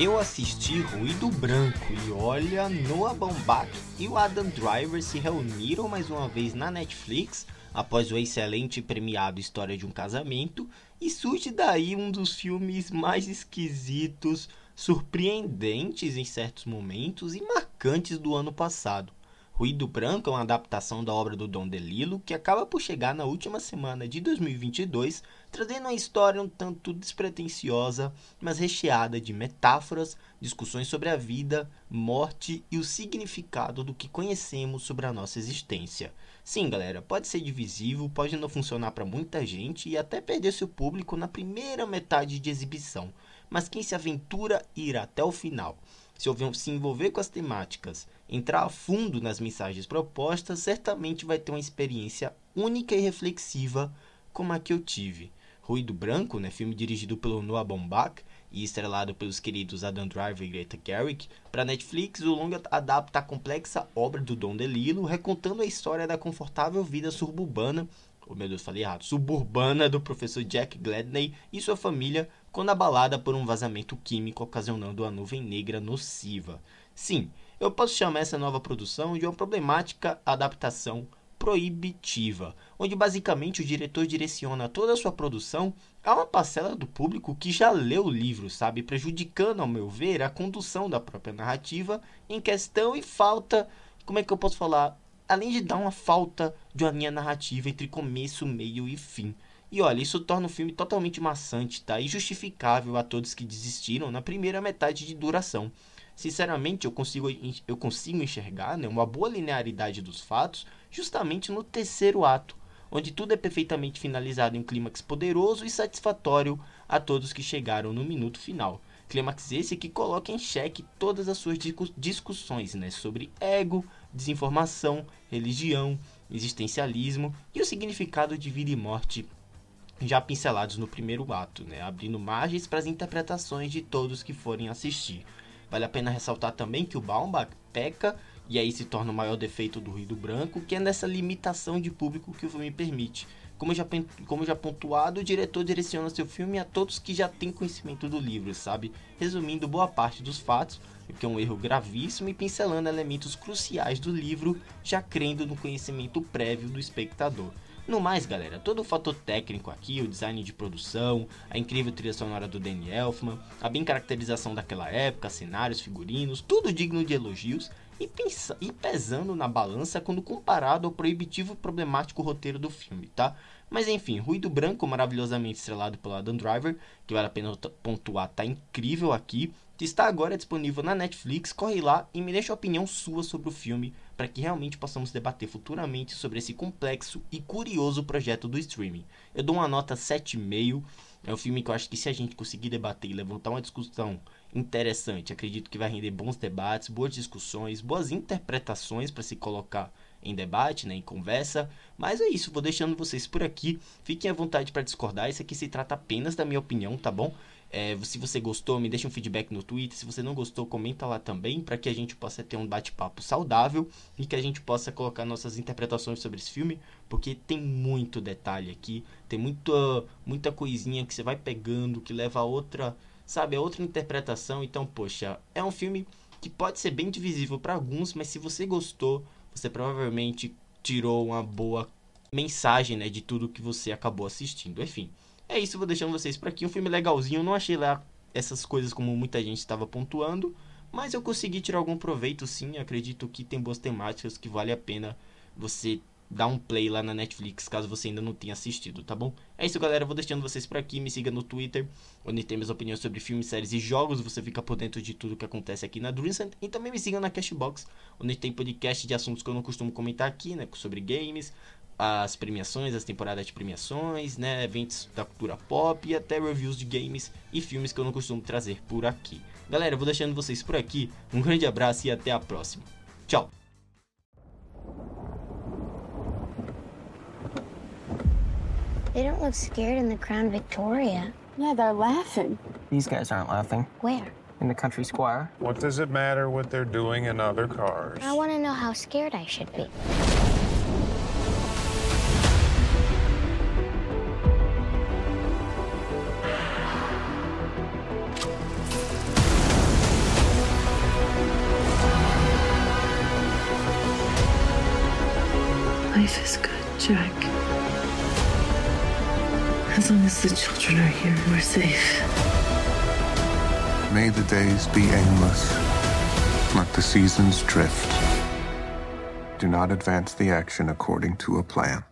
Eu assisti Ruído Branco e olha, Noah Baumbach e o Adam Driver se reuniram mais uma vez na Netflix após o excelente e premiado História de um Casamento e surge daí um dos filmes mais esquisitos, surpreendentes em certos momentos e marcantes do ano passado. Ruído Branco é uma adaptação da obra do Dom DeLillo que acaba por chegar na última semana de 2022, trazendo uma história um tanto despretensiosa, mas recheada de metáforas, discussões sobre a vida, morte e o significado do que conhecemos sobre a nossa existência. Sim, galera, pode ser divisivo, pode não funcionar para muita gente e até perder seu público na primeira metade de exibição, mas quem se aventura irá até o final se envolver com as temáticas, entrar a fundo nas mensagens propostas, certamente vai ter uma experiência única e reflexiva como a que eu tive. Ruído Branco, né, filme dirigido pelo Noah Baumbach e estrelado pelos queridos Adam Driver e Greta Gerwig, para Netflix o longa adapta a complexa obra do Don DeLillo, recontando a história da confortável vida suburbana oh meu Deus, falei errado, suburbana do professor Jack Gladney e sua família quando abalada por um vazamento químico ocasionando uma nuvem negra nociva. Sim, eu posso chamar essa nova produção de uma problemática adaptação proibitiva, onde basicamente o diretor direciona toda a sua produção a uma parcela do público que já leu o livro, sabe, prejudicando, ao meu ver, a condução da própria narrativa em questão e falta, como é que eu posso falar, além de dar uma falta de uma linha narrativa entre começo, meio e fim. E olha, isso torna o filme totalmente maçante, tá? E justificável a todos que desistiram na primeira metade de duração. Sinceramente, eu consigo, eu consigo enxergar né, uma boa linearidade dos fatos justamente no terceiro ato, onde tudo é perfeitamente finalizado em um clímax poderoso e satisfatório a todos que chegaram no minuto final. Clímax esse que coloca em xeque todas as suas discussões né, sobre ego, desinformação, religião, existencialismo e o significado de vida e morte já pincelados no primeiro ato, né, abrindo margens para as interpretações de todos que forem assistir. Vale a pena ressaltar também que o Baumbach peca, e aí se torna o maior defeito do Ruído Branco, que é nessa limitação de público que o filme permite. Como já, como já pontuado, o diretor direciona seu filme a todos que já têm conhecimento do livro, sabe? Resumindo boa parte dos fatos, o que é um erro gravíssimo, e pincelando elementos cruciais do livro, já crendo no conhecimento prévio do espectador. No mais, galera, todo o fator técnico aqui, o design de produção, a incrível trilha sonora do Danny Elfman, a bem caracterização daquela época, cenários, figurinos, tudo digno de elogios e, pensa, e pesando na balança quando comparado ao proibitivo e problemático roteiro do filme, tá? Mas enfim, Ruído Branco, maravilhosamente estrelado pelo Adam Driver, que vale a pena pontuar, tá incrível aqui, que está agora disponível na Netflix. Corre lá e me deixa a opinião sua sobre o filme, para que realmente possamos debater futuramente sobre esse complexo e curioso projeto do streaming. Eu dou uma nota 7,5. É um filme que eu acho que se a gente conseguir debater e levantar uma discussão interessante, acredito que vai render bons debates, boas discussões, boas interpretações para se colocar em debate, né, em conversa. Mas é isso, vou deixando vocês por aqui. Fiquem à vontade para discordar. Isso aqui se trata apenas da minha opinião, tá bom? É, se você gostou, me deixa um feedback no Twitter. Se você não gostou, comenta lá também para que a gente possa ter um bate-papo saudável e que a gente possa colocar nossas interpretações sobre esse filme, porque tem muito detalhe aqui, tem muita, muita coisinha que você vai pegando que leva a outra, sabe, a outra interpretação. Então, poxa, é um filme que pode ser bem divisível para alguns, mas se você gostou, você provavelmente tirou uma boa mensagem, né, de tudo que você acabou assistindo. Enfim, é isso, vou deixando vocês por aqui. Um filme legalzinho, não achei lá essas coisas como muita gente estava pontuando, mas eu consegui tirar algum proveito sim. Acredito que tem boas temáticas que vale a pena você dá um play lá na Netflix, caso você ainda não tenha assistido, tá bom? É isso, galera. Vou deixando vocês por aqui. Me siga no Twitter, onde tem minhas opiniões sobre filmes, séries e jogos. Você fica por dentro de tudo que acontece aqui na Dreamsend. E também me siga na Cashbox, onde tem podcast de assuntos que eu não costumo comentar aqui, né? Sobre games, as premiações, as temporadas de premiações, né? Eventos da cultura pop e até reviews de games e filmes que eu não costumo trazer por aqui. Galera, vou deixando vocês por aqui. Um grande abraço e até a próxima. Tchau! They don't look scared in the Crown Victoria. Yeah, they're laughing. These guys aren't laughing. Where? In the country squire. What does it matter what they're doing in other cars? I want to know how scared I should be. Life is good, Jack. As long as the children are here, we're safe. May the days be aimless. Let the seasons drift. Do not advance the action according to a plan.